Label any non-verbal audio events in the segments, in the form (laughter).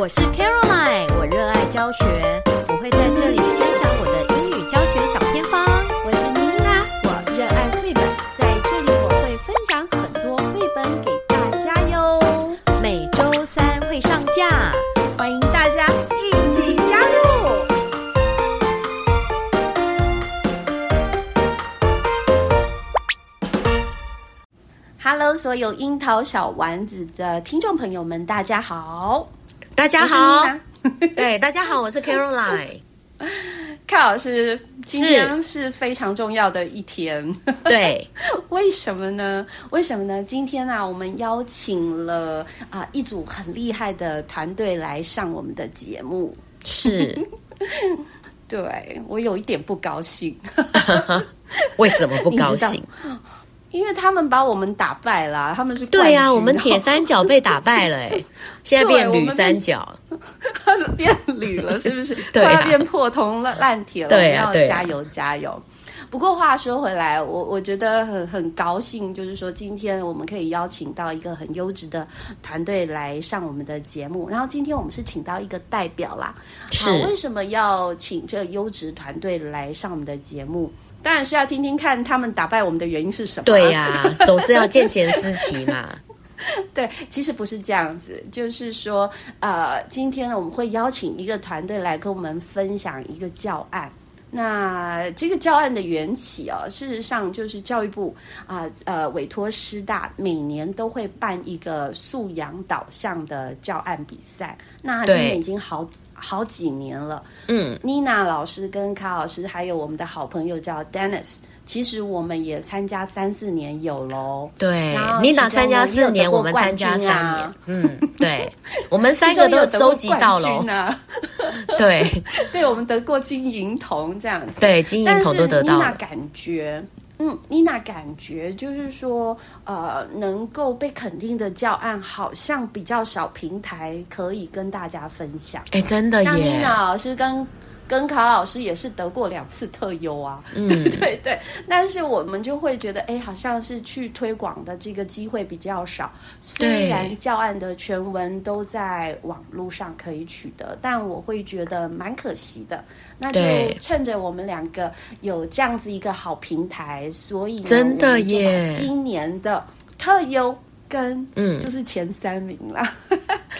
我是 Caroline，我热爱教学，我会在这里分享我的英语教学小偏方。我是妮娜，我热爱绘本，在这里我会分享很多绘本给大家哟。每周三会上架，欢迎大家一起加入。Hello，所有樱桃小丸子的听众朋友们，大家好。大家好，对，(laughs) 大家好，我是 (laughs) Caroline。卡老师，今天是非常重要的一天。对，(laughs) 为什么呢？为什么呢？今天啊，我们邀请了啊一组很厉害的团队来上我们的节目。是，对，我有一点不高兴。为什么不高兴？因为他们把我们打败了，他们是对呀、啊，我们铁三角被打败了，哎，(laughs) 现在变铝三角，变铝了，是不是？(laughs) 对、啊，快要变破铜烂烂铁了，要加油加油。不过话说回来，我我觉得很很高兴，就是说今天我们可以邀请到一个很优质的团队来上我们的节目。然后今天我们是请到一个代表啦，是，为什么要请这优质团队来上我们的节目？当然是要听听看他们打败我们的原因是什么。对呀、啊，总是要见贤思齐嘛。(laughs) 对，其实不是这样子，就是说，呃，今天呢，我们会邀请一个团队来跟我们分享一个教案。那这个教案的缘起哦，事实上就是教育部啊，呃，委托师大每年都会办一个素养导向的教案比赛。那今年已经好好几年了。嗯，妮娜老师跟卡老师，还有我们的好朋友叫 Dennis，其实我们也参加三四年有喽。对，妮娜参加四年，我们参加三年。嗯，对，(laughs) 我们三个都收集到了。(laughs) 对，(laughs) 对，我们得过金银铜这样子。对，金银铜都得到了。妮娜感觉。嗯，妮娜感觉就是说，呃，能够被肯定的教案好像比较少平台可以跟大家分享。哎，真的耶！像妮娜老师跟。跟卡老师也是得过两次特优啊，嗯、(laughs) 对对对，但是我们就会觉得，哎，好像是去推广的这个机会比较少。虽然教案的全文都在网络上可以取得，但我会觉得蛮可惜的。那就趁着我们两个有这样子一个好平台，所以真的耶，今年的特优跟嗯，就是前三名啦。嗯、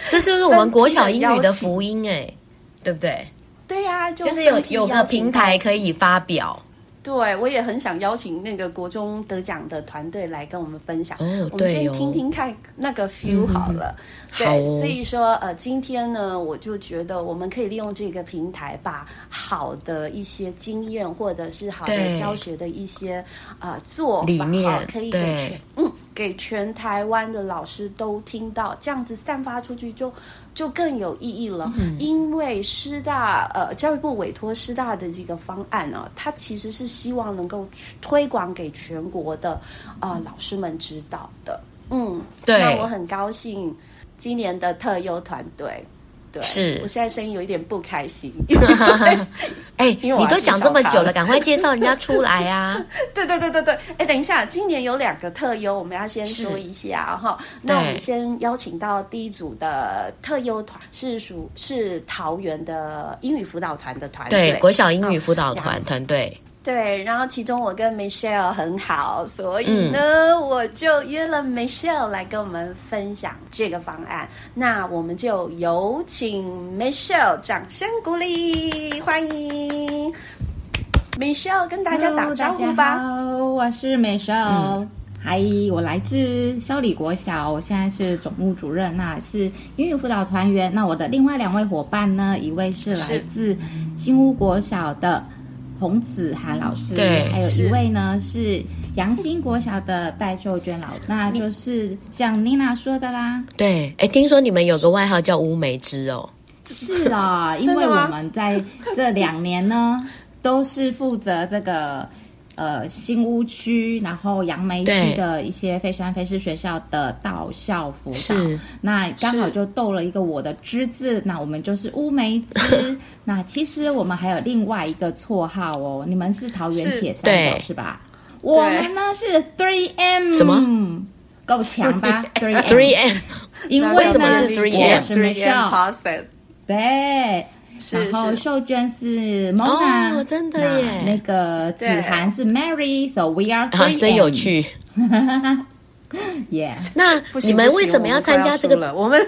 这就是我们国小英语的 (laughs) 福音哎，对不对？对呀、啊，就，就是有有个平台可以发表。对，我也很想邀请那个国中得奖的团队来跟我们分享。哦，我们先听听看那个 feel 好了。嗯、对，哦、所以说呃，今天呢，我就觉得我们可以利用这个平台，把好的一些经验或者是好的教学的一些呃做法，理念，呃、可以给全嗯。给全台湾的老师都听到，这样子散发出去就就更有意义了。嗯、因为师大呃教育部委托师大的这个方案呢、啊，它其实是希望能够推广给全国的呃老师们知道的。嗯，对。那我很高兴今年的特优团队。对，是我现在声音有一点不开心。(laughs) 哎，你都讲这么久了，赶快介绍人家出来啊！(laughs) 对对对对对，哎，等一下，今年有两个特优，我们要先说一下哈。那我们先邀请到第一组的特优团，是属是桃园的英语辅导团的团队，对，国小英语辅导团团队。对，然后其中我跟 Michelle 很好，所以呢，嗯、我就约了 Michelle 来跟我们分享这个方案。那我们就有请 Michelle，掌声鼓励，欢迎 Michelle 跟大家打招呼吧。Hello, 好，我是 Michelle，嗨、嗯，我来自孝里国小，我现在是总务主任，那是英语辅导团员。那我的另外两位伙伴呢，一位是来自新屋国小的。洪子涵老师，对，还有一位呢是杨新国小的戴秀娟老师，那就是像妮娜说的啦。对，哎，听说你们有个外号叫乌梅枝哦。是啊，因为我们在这两年呢，都是负责这个。呃，新屋区，然后杨梅区的一些非山非市学校的到校辅导，是那刚好就逗了一个我的之字，那我们就是乌梅枝。(laughs) 那其实我们还有另外一个绰号哦，你们是桃园铁三角是吧？我们呢是 Three M，什么？够强吧？Three Three M，因为呢，什么是 Three M？Three M，对。然后秀娟是 Mona，哦，真的耶。那个子涵是 Mary，so we are three。真有趣。(laughs) 耶，(laughs) 那你们为什么要参加这个？我们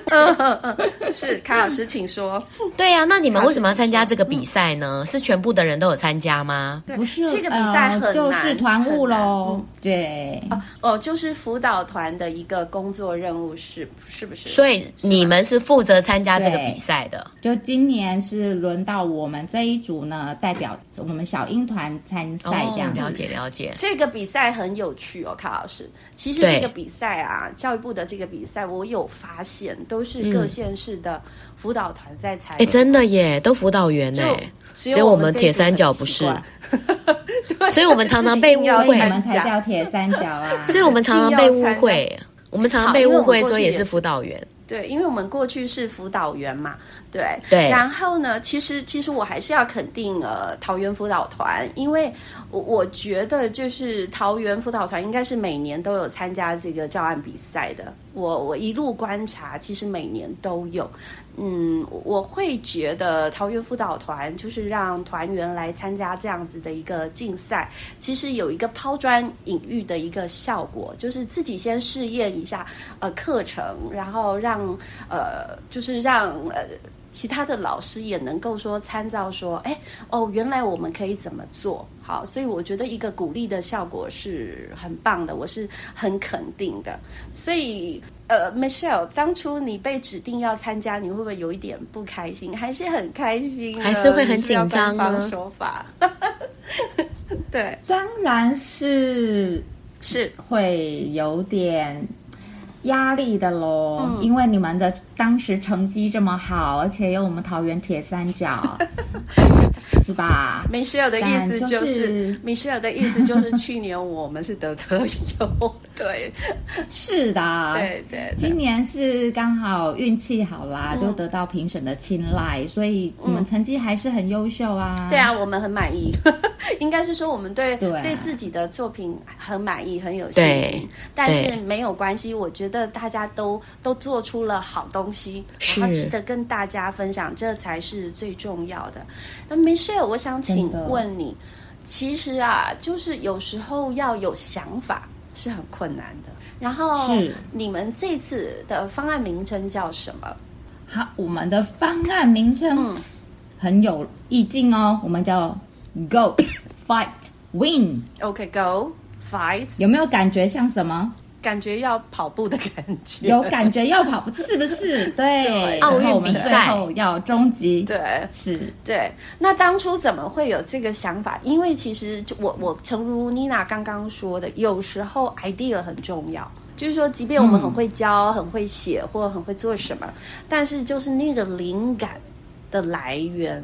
(laughs) 是卡老师，请说。对呀，那你们为什么要参加这个比赛呢？是全部的人都有参加吗？不是，这个比赛很难，就是团务喽。对，哦，就是辅导团的一个工作任务，是是不是？所以你们是负责参加这个比赛的。就今年是轮到我们这一组呢，代表我们小英团参赛，这样了解了解。这个比赛很有趣哦，卡老师。其实这个。比赛啊，教育部的这个比赛，我有发现，都是各县市的辅导团在参与。哎，真的耶，都辅导员呢，只有我们铁三角不是，(laughs) 所以我们常常被误会，你们才叫铁三角啊，(laughs) 所以我们常常被误会，我们常常被误会说也是辅导员。对，因为我们过去是辅导员嘛，对对。然后呢，其实其实我还是要肯定呃桃园辅导团，因为我我觉得就是桃园辅导团应该是每年都有参加这个教案比赛的。我我一路观察，其实每年都有。嗯，我会觉得桃园辅导团就是让团员来参加这样子的一个竞赛，其实有一个抛砖引玉的一个效果，就是自己先试验一下呃课程，然后让呃就是让呃。其他的老师也能够说参照说，哎哦，原来我们可以怎么做好，所以我觉得一个鼓励的效果是很棒的，我是很肯定的。所以呃，Michelle，当初你被指定要参加，你会不会有一点不开心？还是很开心？还是会很紧张呢？说法，(laughs) 对，当然是是会有点。压力的喽，嗯，因为你们的当时成绩这么好，而且有我们桃园铁三角，(laughs) 是吧？Michelle 的意思就是，就是，Michelle 的意思就是，去年我们是得特优，对，是的，对对，对。今年是刚好运气好啦，嗯，就得到评审的青睐，所以你们成绩还是很优秀啊。对啊，我们很满意，(laughs) 应该是说我们对对，对自己的作品很满意，很有信心。但是没有关系，我觉得。的大家都都做出了好东西，然后值得跟大家分享，这才是最重要的。那 Michelle，我想请问你，其实啊，就是有时候要有想法是很困难的。然后，你们这次的方案名称叫什么？好，我们的方案名称很有意境哦，我们叫 Go Fight Win。OK，Go Fight，有没有感觉像什么？感觉要跑步的感觉，有感觉要跑步，是不是？(laughs) 对，奥运比赛要终极，对，是，对。那当初怎么会有这个想法？因为其实我我诚如妮娜刚刚说的，有时候 idea 很重要，就是说，即便我们很会教、嗯、很会写或很会做什么，但是就是那个灵感。的来源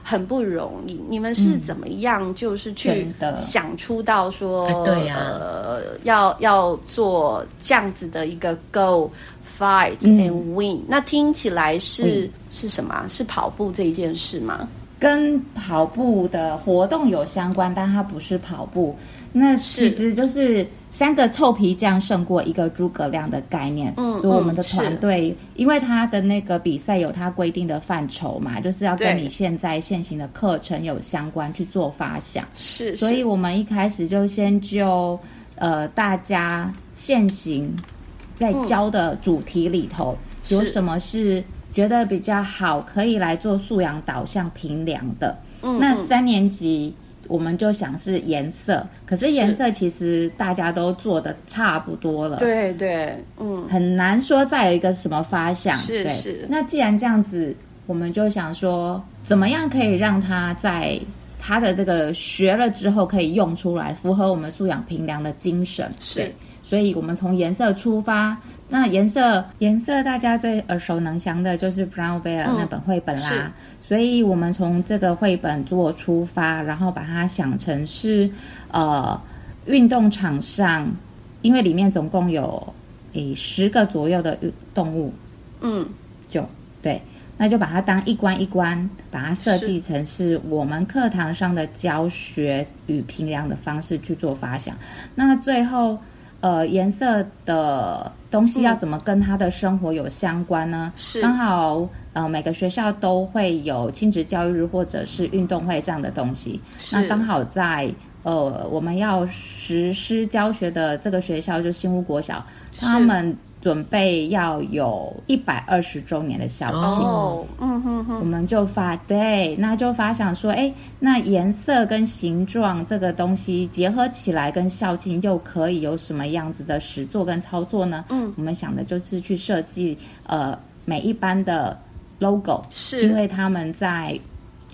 很不容易，你们是怎么样？就是去想出到说，嗯、对呀、啊，呃，要要做这样子的一个 go fight and win、嗯。那听起来是、嗯、是什么？是跑步这一件事吗？跟跑步的活动有相关，但它不是跑步。那其实就是三个臭皮匠胜过一个诸葛亮的概念。嗯，就我们的团队，因为他的那个比赛有他规定的范畴嘛，就是要跟你现在现行的课程有相关去做发想。是，所以我们一开始就先就呃大家现行在教的主题里头、嗯、有什么是觉得比较好，可以来做素养导向评量的。嗯，那三年级。我们就想是颜色，可是颜色其实大家都做的差不多了。对对，嗯，很难说再有一个什么发想。是是。那既然这样子，我们就想说，怎么样可以让他在他的这个学了之后可以用出来，符合我们素养平量的精神。是。所以我们从颜色出发。那颜色，颜色大家最耳熟能详的就是 Brown Bear 那本绘本啦。嗯所以我们从这个绘本做出发，然后把它想成是，呃，运动场上，因为里面总共有诶十个左右的动物，嗯，就对，那就把它当一关一关，把它设计成是我们课堂上的教学与评量的方式去做发想。那最后，呃，颜色的东西要怎么跟他的生活有相关呢？是刚好。呃，每个学校都会有亲子教育日或者是运动会这样的东西。是那刚好在呃，我们要实施教学的这个学校就新屋国小，他们准备要有一百二十周年的校庆。哦，嗯哼哼，我们就发对，那就发想说，哎，那颜色跟形状这个东西结合起来，跟校庆又可以有什么样子的实作跟操作呢？嗯，我们想的就是去设计呃每一班的。logo 是因为他们在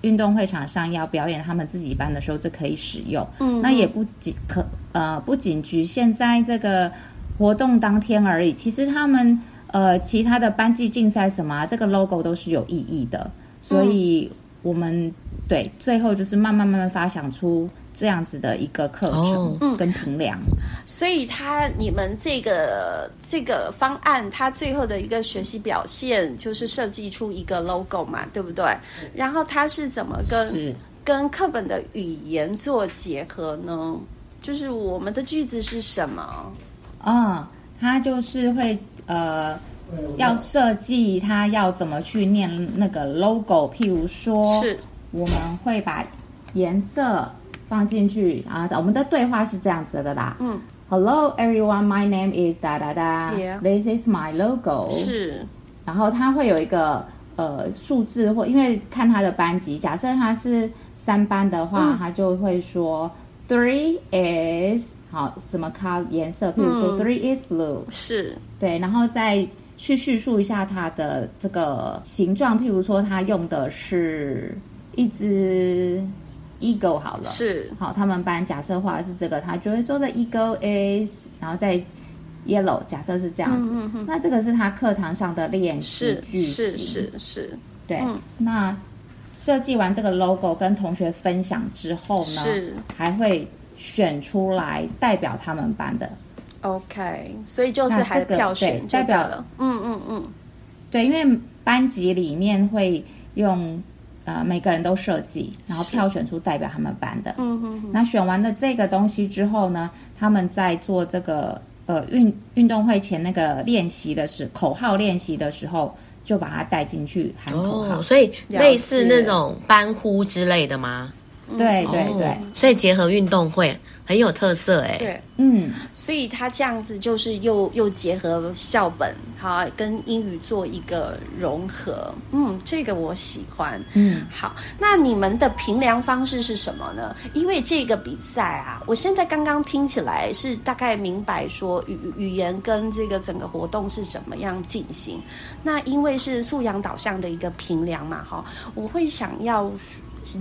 运动会场上要表演他们自己班的时候，这可以使用。嗯，那也不仅可呃，不仅局限在这个活动当天而已。其实他们呃，其他的班级竞赛什么，这个 logo 都是有意义的。所以我们、嗯、对最后就是慢慢慢慢发想出。这样子的一个课程跟评量，嗯，所以他你们这个这个方案，他最后的一个学习表现就是设计出一个 logo 嘛，对不对？然后他是怎么跟跟课本的语言做结合呢？就是我们的句子是什么？啊、哦，它就是会呃，要设计他要怎么去念那个 logo，譬如说，是我们会把颜色。放进去啊！我们的对话是这样子的啦。嗯，Hello everyone, my name is 哒哒哒。This is my logo。是。然后它会有一个呃数字，或因为看他的班级，假设他是三班的话，他、嗯、就会说 Three is 好什么 color 颜色，譬如说 Three is blue。是。对，然后再去叙述一下它的这个形状，譬如说他用的是一只。Eagle 好了，是好，他们班假设画的是这个，他就会说的 Eagle is，然后再 yellow，假设是这样子，嗯、哼哼那这个是他课堂上的练习句型，是是是，是对。嗯、那设计完这个 logo 跟同学分享之后呢，是还会选出来代表他们班的，OK，所以就是还是票选代表了，嗯嗯嗯，对，因为班级里面会用。呃，每个人都设计，然后票选出代表他们班的。嗯嗯。那选完了这个东西之后呢，他们在做这个呃运运动会前那个练习的时口号练习的时候，就把它带进去喊口号。哦，所以类似那种班呼之类的吗？对对对，哦，所以结合运动会很有特色哎。对，嗯，所以他这样子就是又又结合校本，好跟英语做一个融合。嗯，这个我喜欢。嗯，好，那你们的评量方式是什么呢？因为这个比赛啊，我现在刚刚听起来是大概明白说语语言跟这个整个活动是怎么样进行。那因为是素养导向的一个评量嘛，哈，我会想要。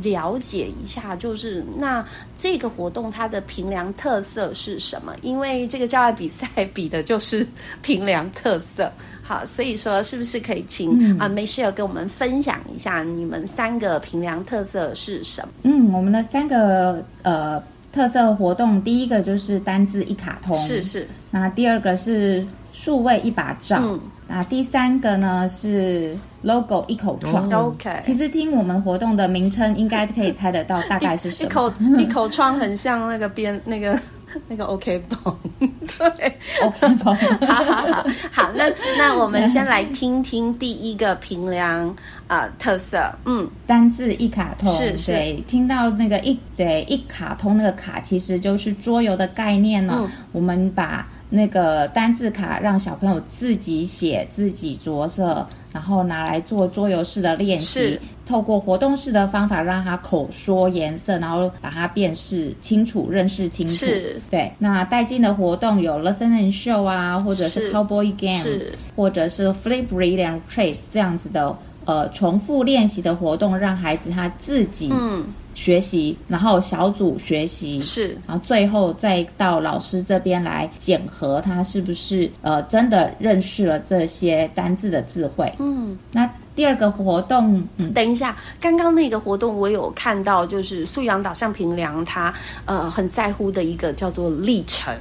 了解一下，就是那这个活动它的平凉特色是什么？因为这个教案比赛比的就是平凉特色。好，所以说是不是可以请、嗯、啊 Michelle 跟我们分享一下你们三个平凉特色是什么？嗯，我们的三个呃特色活动，第一个就是单字一卡通，是是。那第二个是数位一把照。嗯那第三个呢是 logo 一口窗。OK，其实听我们活动的名称，应该可以猜得到大概是什么。一口 (laughs) 一口窗很像那个边那个那个 OK 绷，(laughs) 对，OK 绷，好好好，好，那那我们先来听听第一个平凉啊、呃、特色，嗯，单字一卡通，是是，对，听到那个一对一卡通那个卡，其实就是桌游的概念呢、嗯。我们把那个单字卡让小朋友自己写、自己着色，然后拿来做桌游式的练习。透过活动式的方法，让他口说颜色，然后把它辨识清楚、认识清楚。是，对。那带进的活动有 Listen and Show 啊，或者是 Cowboy Game，是，或者是 Flip, Read and Trace 这样子的呃重复练习的活动，让孩子他自己嗯学习，然后小组学习是，然后最后再到老师这边来检核他是不是呃真的认识了这些单字的智慧。嗯，那。第二个活动，嗯，等一下，刚刚那个活动我有看到，就是素养导向评量，他呃很在乎的一个叫做历程，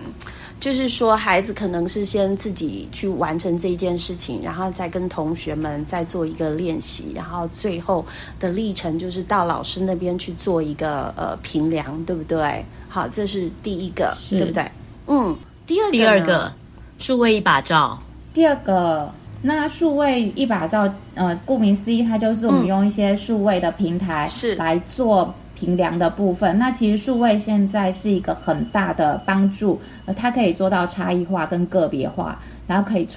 就是说孩子可能是先自己去完成这一件事情，然后再跟同学们再做一个练习，然后最后的历程就是到老师那边去做一个呃评量，对不对？好，这是第一个，对不对？嗯，第二个，第二个，数位一把照，第二个。那数位一把照，呃，顾名思义，它就是我们用一些数位的平台是来做评量的部分。那其实数位现在是一个很大的帮助，呃，它可以做到差异化跟个别化，然后可以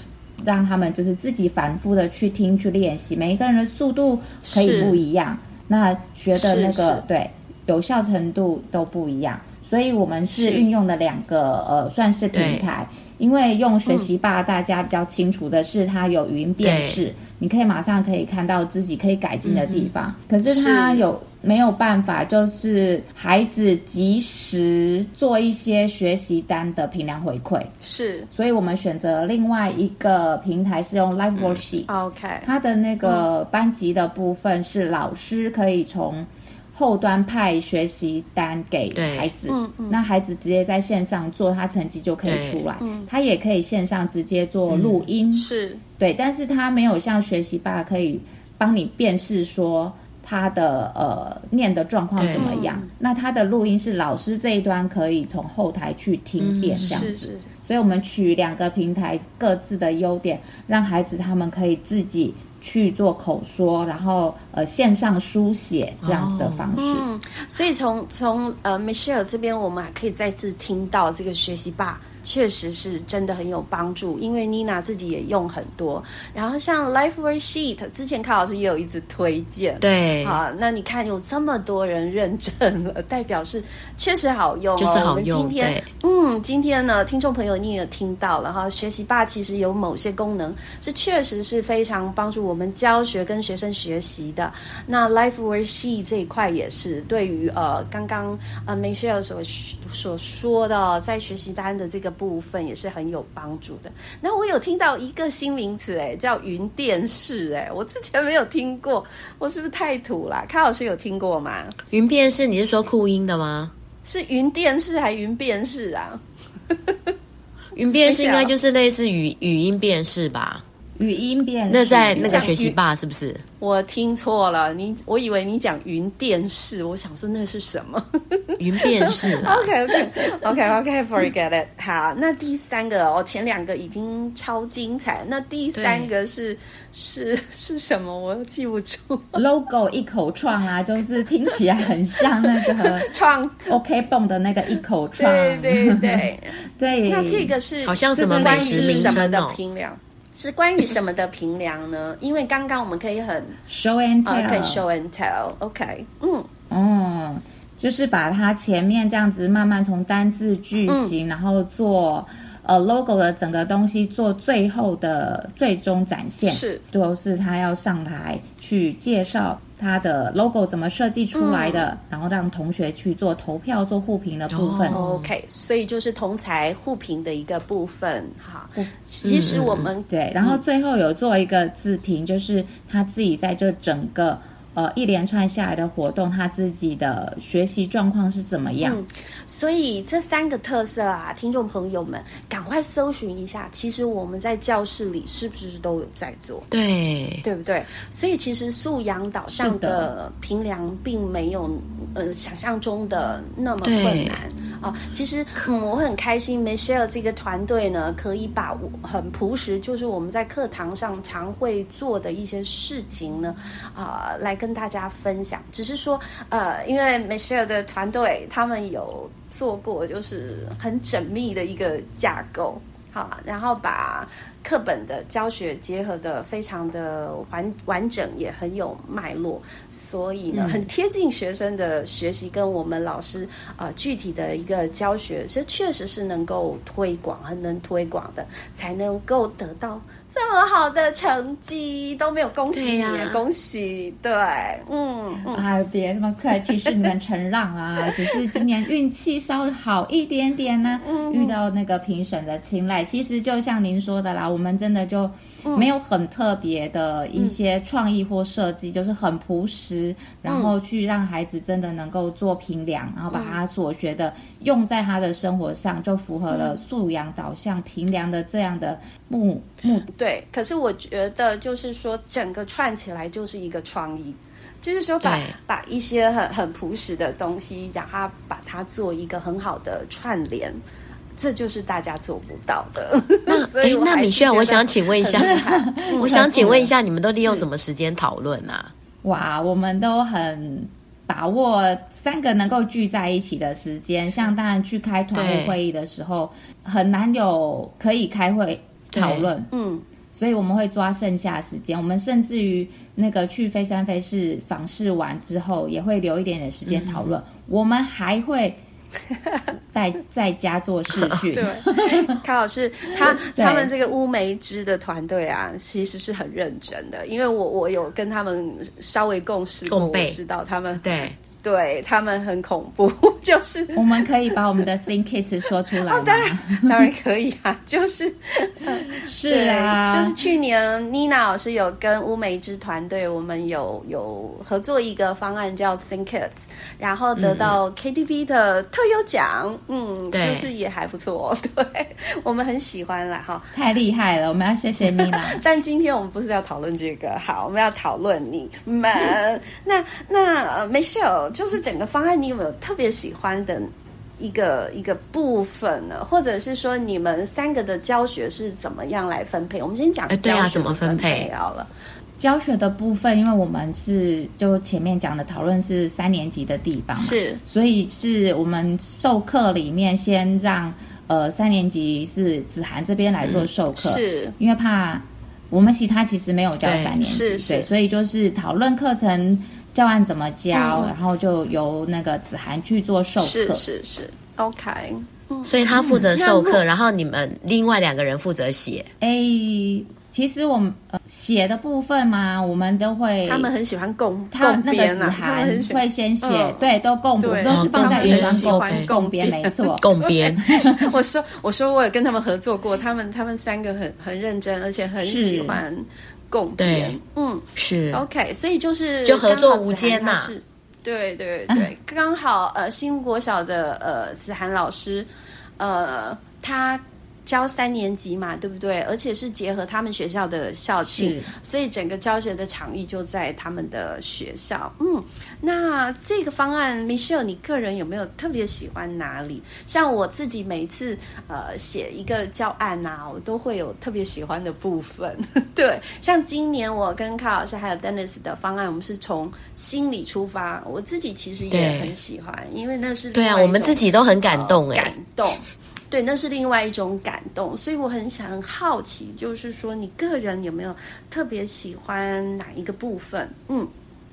让他们就是自己反复的去听去练习。每一个人的速度可以不一样，那学的那个对有效程度都不一样。所以我们是运用了两个呃，算是平台。因为用学习吧，大家比较清楚的是，它有语音辨识，你可以马上可以看到自己可以改进的地方。嗯、可是它有没有办法，就是孩子及时做一些学习单的评量回馈？是，所以我们选择另外一个平台是用 Live Worksheet、嗯。OK，它的那个班级的部分是老师可以从。后端派学习单给孩子，嗯嗯，那孩子直接在线上做，他成绩就可以出来。他也可以线上直接做录音，嗯、是。对，但是他没有像学习吧可以帮你辨识说他的呃念的状况怎么样。那他的录音是老师这一端可以从后台去听辨这样子，嗯、是是，所以我们取两个平台各自的优点，让孩子他们可以自己。去做口说，然后呃线上书写这样子的方式。嗯，所以从从呃 Michelle 这边，我们还可以再次听到这个学习吧。确实是真的很有帮助，因为妮娜自己也用很多。然后像 Life Worksheet，之前康老师也有一直推荐。对，好，那你看有这么多人认证了，代表是确实好用哦。就是好用。我们今天，嗯，今天呢，听众朋友你也听到了哈，学习霸其实有某些功能是确实是非常帮助我们教学跟学生学习的。那 Life Worksheet 这一块也是对于呃刚刚呃 Michelle 所所说的在学习单的这个。部分也是很有帮助的。那我有听到一个新名词，哎，叫云电视，哎，我之前没有听过，我是不是太土了？康老师有听过吗？云电视，你是说酷音的吗？是云电视还云辨识啊？(laughs) 云辨识应该就是类似语语音辨识吧？语音辨识，那在那个学习吧是不是？我听错了，你我以为你讲云电视，我想说那是什么？云电视。(laughs) OK OK OK OK Forget it。好，那第三个哦，前两个已经超精彩，那第三个是是是什么？我又记不住。Logo 一口创啊，就是听起来很像那个 (laughs) 创 OK 绷的那个一口创。对对对 (laughs) 对。那这个是好像什么美食名称的拼量？是关于什么的评量呢？(laughs) 因为刚刚我们可以很 show and tell，可以 show and tell，OK，嗯嗯，就是把它前面这样子慢慢从单字句型，嗯、然后做呃 logo 的整个东西做最后的最终展现，是，就是他要上台去介绍。它的 logo 怎么设计出来的？嗯、然后让同学去做投票、做互评的部分。Oh, OK，所以就是同才互评的一个部分。哈，其实我们、嗯、对，然后最后有做一个自评，就是他自己在这整个。呃，一连串下来的活动，他自己的学习状况是怎么样？嗯，所以这三个特色啊，听众朋友们赶快搜寻一下。其实我们在教室里是不是都有在做？对，对不对？所以其实素养导向的评量并没有呃想象中的那么困难。啊。其实，嗯，我很开心，Michelle 这个团队呢，可以把很朴实，就是我们在课堂上常会做的一些事情呢，啊，来跟大家分享。只是说，呃，因为 Michelle 的团队他们有做过，就是很缜密的一个架构。好，然后把课本的教学结合得非常的完完整，也很有脉络，所以呢，很贴近学生的学习，跟我们老师呃具体的一个教学，这确实是能够推广，很能推广的，才能够得到。这么好的成绩都没有恭喜你，啊、恭喜！对，嗯，嗯哎，别这么客气，是你们承让啊。(laughs) 只是今年运气稍微好一点点呢，嗯、遇到那个评审的青睐。其实就像您说的啦，我们真的就没有很特别的一些创意或设计，嗯、就是很朴实，然后去让孩子真的能够做评量，然后把他所学的用在他的生活上，就符合了素养导向评量的这样的目目。对，可是我觉得就是说，整个串起来就是一个创意，就是说把把一些很很朴实的东西，让它把它做一个很好的串联，这就是大家做不到的。那哎，(laughs) 那米炫，我想请问一下，(laughs) 我想请问一下，你们都利用什么时间讨论啊？哇，我们都很把握三个能够聚在一起的时间，像当然去开团务会议的时候，很难有可以开会讨论，嗯。所以我们会抓剩下时间，我们甚至于那个去飞山飞市访视完之后，也会留一点点时间讨论。嗯、我们还会 (laughs) 在在家做视讯。(laughs) 对，卡老师他 (laughs) 他们这个乌梅枝的团队啊，其实是很认真的，因为我我有跟他们稍微共事过，我知道他们对。对他们很恐怖，(laughs) 就是我们可以把我们的 Think Kids 说出来吗？(laughs) 哦，当然当然可以啊，(laughs) 就是是啊，就是去年妮娜老师有跟乌梅之团队，我们有有合作一个方案叫 Think Kids，然后得到 KTV 的特优奖，嗯，对就是也还不错，对我们很喜欢啦。哈，太厉害了，我们要谢谢妮娜。但今天我们不是要讨论这个，好，我们要讨论你们，那那 Michelle。就是整个方案，你有没有特别喜欢的一个一个部分呢？或者是说，你们三个的教学是怎么样来分配？我们先讲教学怎么分配好了。教学的部分，因为我们是就前面讲的讨论是三年级的地方嘛，是，所以是我们授课里面先让呃三年级是子涵这边来做授课，嗯、是因为怕我们其他其实没有教三年级，对，是是对，所以就是讨论课程。教案怎么教，嗯、然后就由那个子涵去做授课。是是是，OK。所以他负责授课，嗯、然后你们另外两个人负责写。哎，其实我们呃写的部分嘛，我们都会。他们很喜欢共他共编啊，子涵会先写，嗯、对，都共都是放在云端共共编，没错，(laughs) 共编。(laughs) 我说我说我有跟他们合作过，他们他们三个很很认真，而且很喜欢。共编，对嗯，是。OK，所以就是就合作无间呐，对对对，(laughs) 刚好呃，新国小的呃子涵老师，呃，他。教三年级嘛，对不对？而且是结合他们学校的校庆，所以整个教学的场域就在他们的学校。嗯，那这个方案，Michelle，你个人有没有特别喜欢哪里？像我自己每次呃写一个教案啊，我都会有特别喜欢的部分。(laughs) 对，像今年我跟卡老师还有 Dennis 的方案，我们是从心理出发，我自己其实也很喜欢，因为那是对啊，我们自己都很感动哎、呃，感动。对，那是另外一种感动，所以我很想很好奇，就是说你个人有没有特别喜欢哪一个部分？嗯，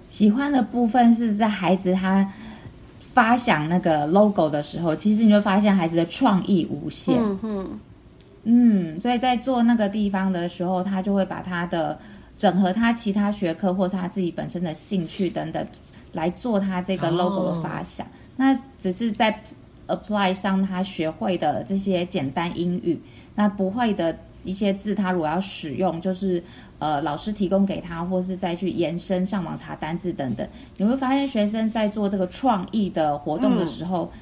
喜欢的部分是在孩子他发想那个 logo 的时候，其实你会发现孩子的创意无限。嗯哼，嗯，所以在做那个地方的时候，他就会把他的整合他其他学科或是他自己本身的兴趣等等来做他这个 logo 的发想。哦、那只是在。Apply 上他学会的这些简单英语，那不会的一些字，他如果要使用，就是呃老师提供给他，或是再去延伸上网查单字等等，你会发现学生在做这个创意的活动的时候，嗯、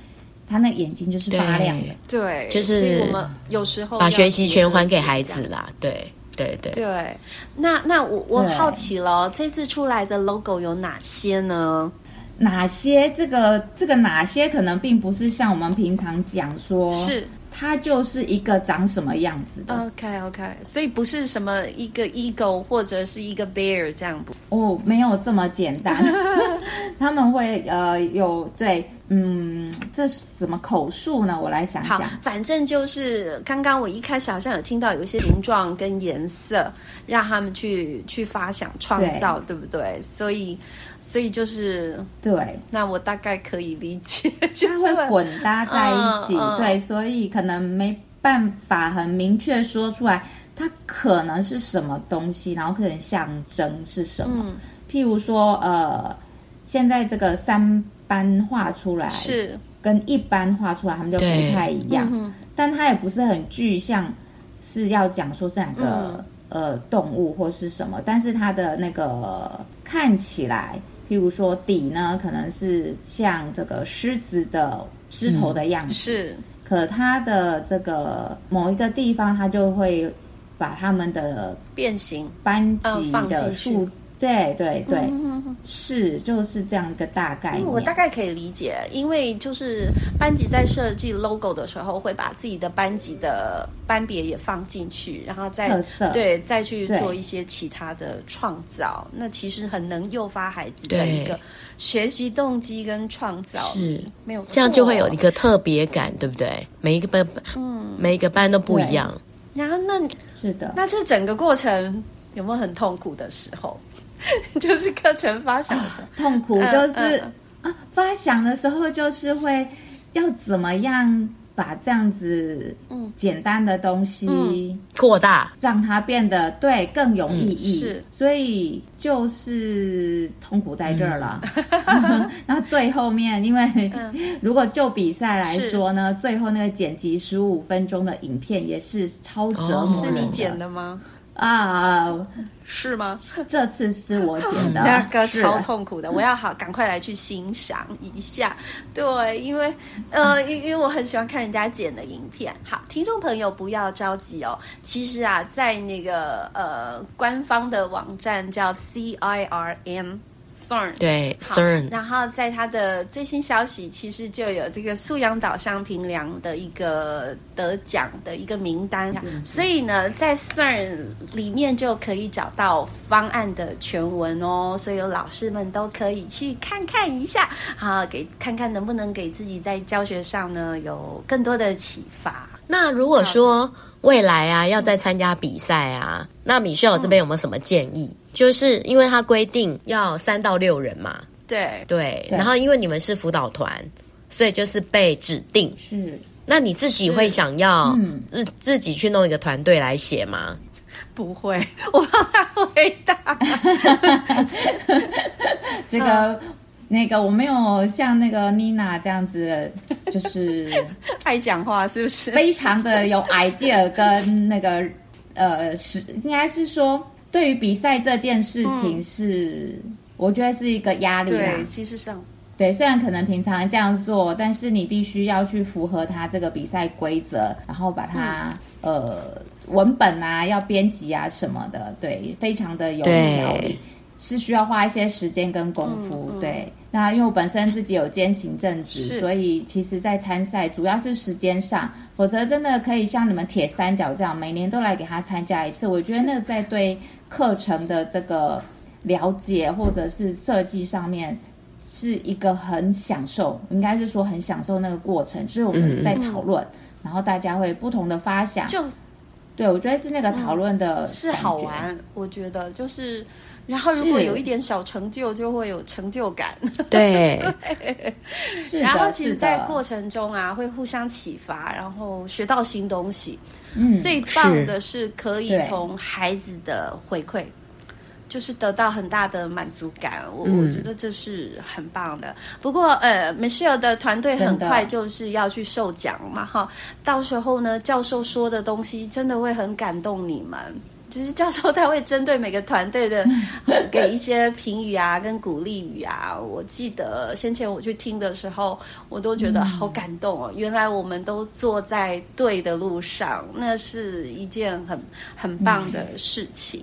他那眼睛就是发亮的。对，就是我们有时候把学习权还给孩子啦。对对对对。那那我我好奇了，对这次出来的 logo 有哪些呢？哪些这个这个哪些可能并不是像我们平常讲说是。它就是一个长什么样子的。OK OK，所以不是什么一个 eagle 或者是一个 bear 这样不？哦，没有这么简单。(laughs) 他们会呃有对，嗯，这是怎么口述呢？我来想想。好，反正就是刚刚我一开始好像有听到有一些形状跟颜色，让他们去去发想创造，对，对不对？所以。所以就是对，那我大概可以理解，就是会混搭在一起，对，所以可能没办法很明确说出来，它可能是什么东西，然后可能象征是什么。嗯、譬如说，呃，现在这个三斑画出来是跟一般画出来，他们就不太一样，嗯、但它也不是很具象，是要讲说是两个、嗯、呃动物或是什么，但是它的那个看起来。譬如说底呢，可能是像这个狮子的狮头的样子，嗯、是。可它的这个某一个地方，它就会把它们的变形班级的数。嗯对对对，嗯、是就是这样一个大概念。我大概可以理解，因为就是班级在设计 logo 的时候，会把自己的班级的班别也放进去，然后再对再去做一些其他的创造。那其实很能诱发孩子的一个学习动机跟创造，是没有错这样就会有一个特别感，对不对？每一个班，嗯，每一个班都不一样。然后那是的，那这整个过程有没有很痛苦的时候？(laughs) 就是课程发想的时候，啊，痛苦就是、嗯嗯、啊，发想的时候就是会要怎么样把这样子简单的东西扩大，让它变得对更有意义。嗯、是，所以就是痛苦在这儿了。(laughs) 然后最后面，因为 (laughs) 如果就比赛来说呢，最后那个剪辑十五分钟的影片也是超折磨人的。是你剪的吗？啊，是吗？这次是我剪的，(laughs) 那个超痛苦的，我要好赶快来去欣赏一下。对，因为呃，因因为我很喜欢看人家剪的影片。好，听众朋友不要着急哦。其实啊，在那个呃官方的网站叫 CIRM。CERN 对，CERN，然后在他的最新消息，其实就有这个素养导向评量的一个得奖的一个名单，嗯、所以呢，在 CERN 里面就可以找到方案的全文哦，所以有老师们都可以去看看一下，好，给看看能不能给自己在教学上呢有更多的启发。那如果说未来啊要再参加比赛啊，那 Michelle 这边有没有什么建议？嗯就是因为他规定要三到六人嘛，对对，然后因为你们是辅导团，所以就是被指定。是，那你自己会想要自自己去弄一个团队来写吗？不会，(laughs) 我帮他回答。(laughs) 这个那个我没有像那个妮娜这样子，就是 (laughs) 爱讲话，是不是？非常的有 idea 跟那个呃，是应该是说。对于比赛这件事情是，嗯、我觉得是一个压力。对，其实上，对，虽然可能平常这样做，但是你必须要去符合它这个比赛规则，然后把它、嗯、呃文本啊要编辑啊什么的，对，非常的有条理，是需要花一些时间跟功夫。嗯嗯、对，那因为我本身自己有兼行政职，所以其实在参赛主要是时间上，否则真的可以像你们铁三角这样，每年都来给他参加一次，我觉得那个在对。课程的这个了解或者是设计上面是一个很享受，应该是说很享受那个过程，就是我们在讨论，嗯、然后大家会不同的发想，就对我觉得是那个讨论的、嗯、是好玩，我觉得就是，然后如果有一点小成就，就会有成就感，(laughs) 对，是然后其实，在过程中啊，会互相启发，然后学到新东西。嗯，最棒的是可以从孩子的回馈，就是得到很大的满足感。我我觉得这是很棒的。不过呃，Michelle 的团队很快就是要去授奖嘛，哈，到时候呢，教授说的东西真的会很感动你们。就是教授他会针对每个团队的 (laughs) 给一些评语啊，跟鼓励语啊。我记得先前我去听的时候，我都觉得好感动哦。原来我们都坐在对的路上，那是一件很很棒的事情。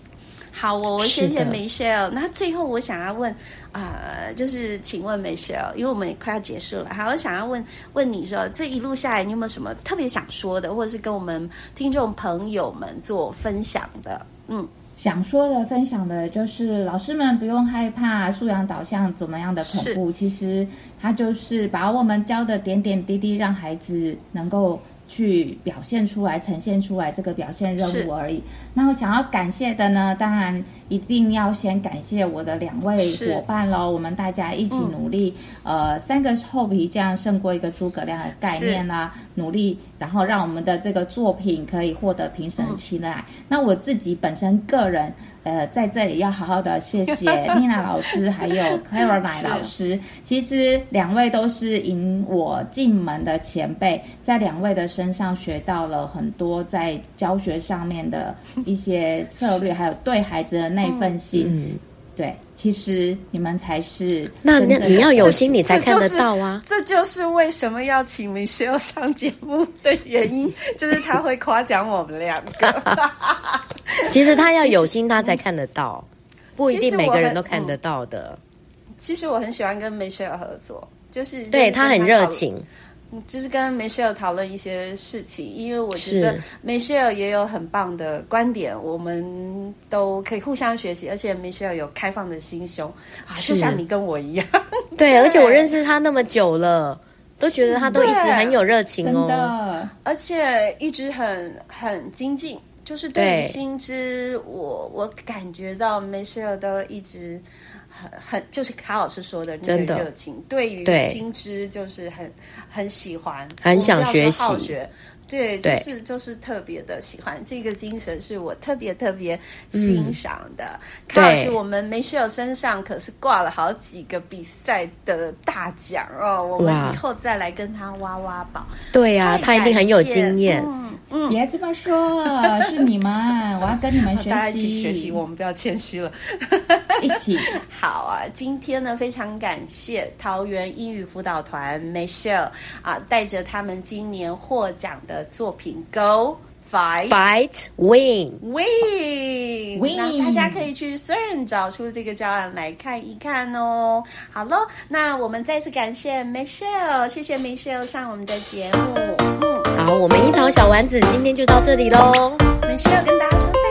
好，我我谢谢 Michelle。那最后我想要问，啊、呃，就是请问 Michelle，因为我们也快要结束了，好，我想要问问你说，这一路下来，你有没有什么特别想说的，或者是跟我们听众朋友们做分享的？嗯。想说的、分享的，就是老师们不用害怕素养导向怎么样的恐怖，其实它就是把我们教的点点滴滴，让孩子能够。去表现出来、呈现出来这个表现任务而已。那我想要感谢的呢，当然一定要先感谢我的两位伙伴喽。我们大家一起努力，嗯、呃，三个臭皮匠胜过一个诸葛亮的概念啦、啊，努力，然后让我们的这个作品可以获得评审青睐。嗯、那我自己本身个人。呃，在这里要好好的谢谢 (laughs) 妮娜老师，还有 (laughs) Caroline 老师。其实两位都是引我进门的前辈，在两位的身上学到了很多在教学上面的 (laughs) 一些策略，还有对孩子的那份心。嗯、对，其实你们才是那那你要有心，你才看得到啊这。这就是为什么要请 Michelle 上节目的原因，就是他会夸奖我们两个。(laughs) 其实他要有心，他才看得到，不一定每个人都看得到的。其实我很喜欢跟 Michelle 合作，就是对他很热情，就是跟 Michelle 讨论一些事情，因为我觉得 Michelle 也有很棒的观点，我们都可以互相学习，而且 Michelle 有开放的心胸啊，就像你跟我一样。(laughs) 对，而且我认识他那么久了，都觉得他都一直很有热情哦，而且一直很很精进。就是对于新知，我我感觉到 Michelle 都一直很很，就是卡老师说的那个热情，对于新知就是很很喜欢，很想学习。对，就是就是特别的喜欢这个精神，是我特别特别欣赏的。嗯、卡老师，我们 Michelle 身上可是挂了好几个比赛的大奖哦，我们以后再来跟他挖挖宝。对呀、啊，他一定很有经验。嗯嗯，别这么说，是你们，我要跟你们学习，大家一起学习，我们不要谦虚了，(laughs) 一起。好啊，今天呢，非常感谢桃园英语辅导团 Michelle 啊，带着他们今年获奖的作品 Go Fight Fight Win Win Win，那大家可以去 CERN 找出这个教案来看一看哦。好喽，那我们再次感谢 Michelle，谢谢 Michelle 上我们的节目。嗯，好，我们樱桃小丸子今天就到这里喽。没事要跟大家说。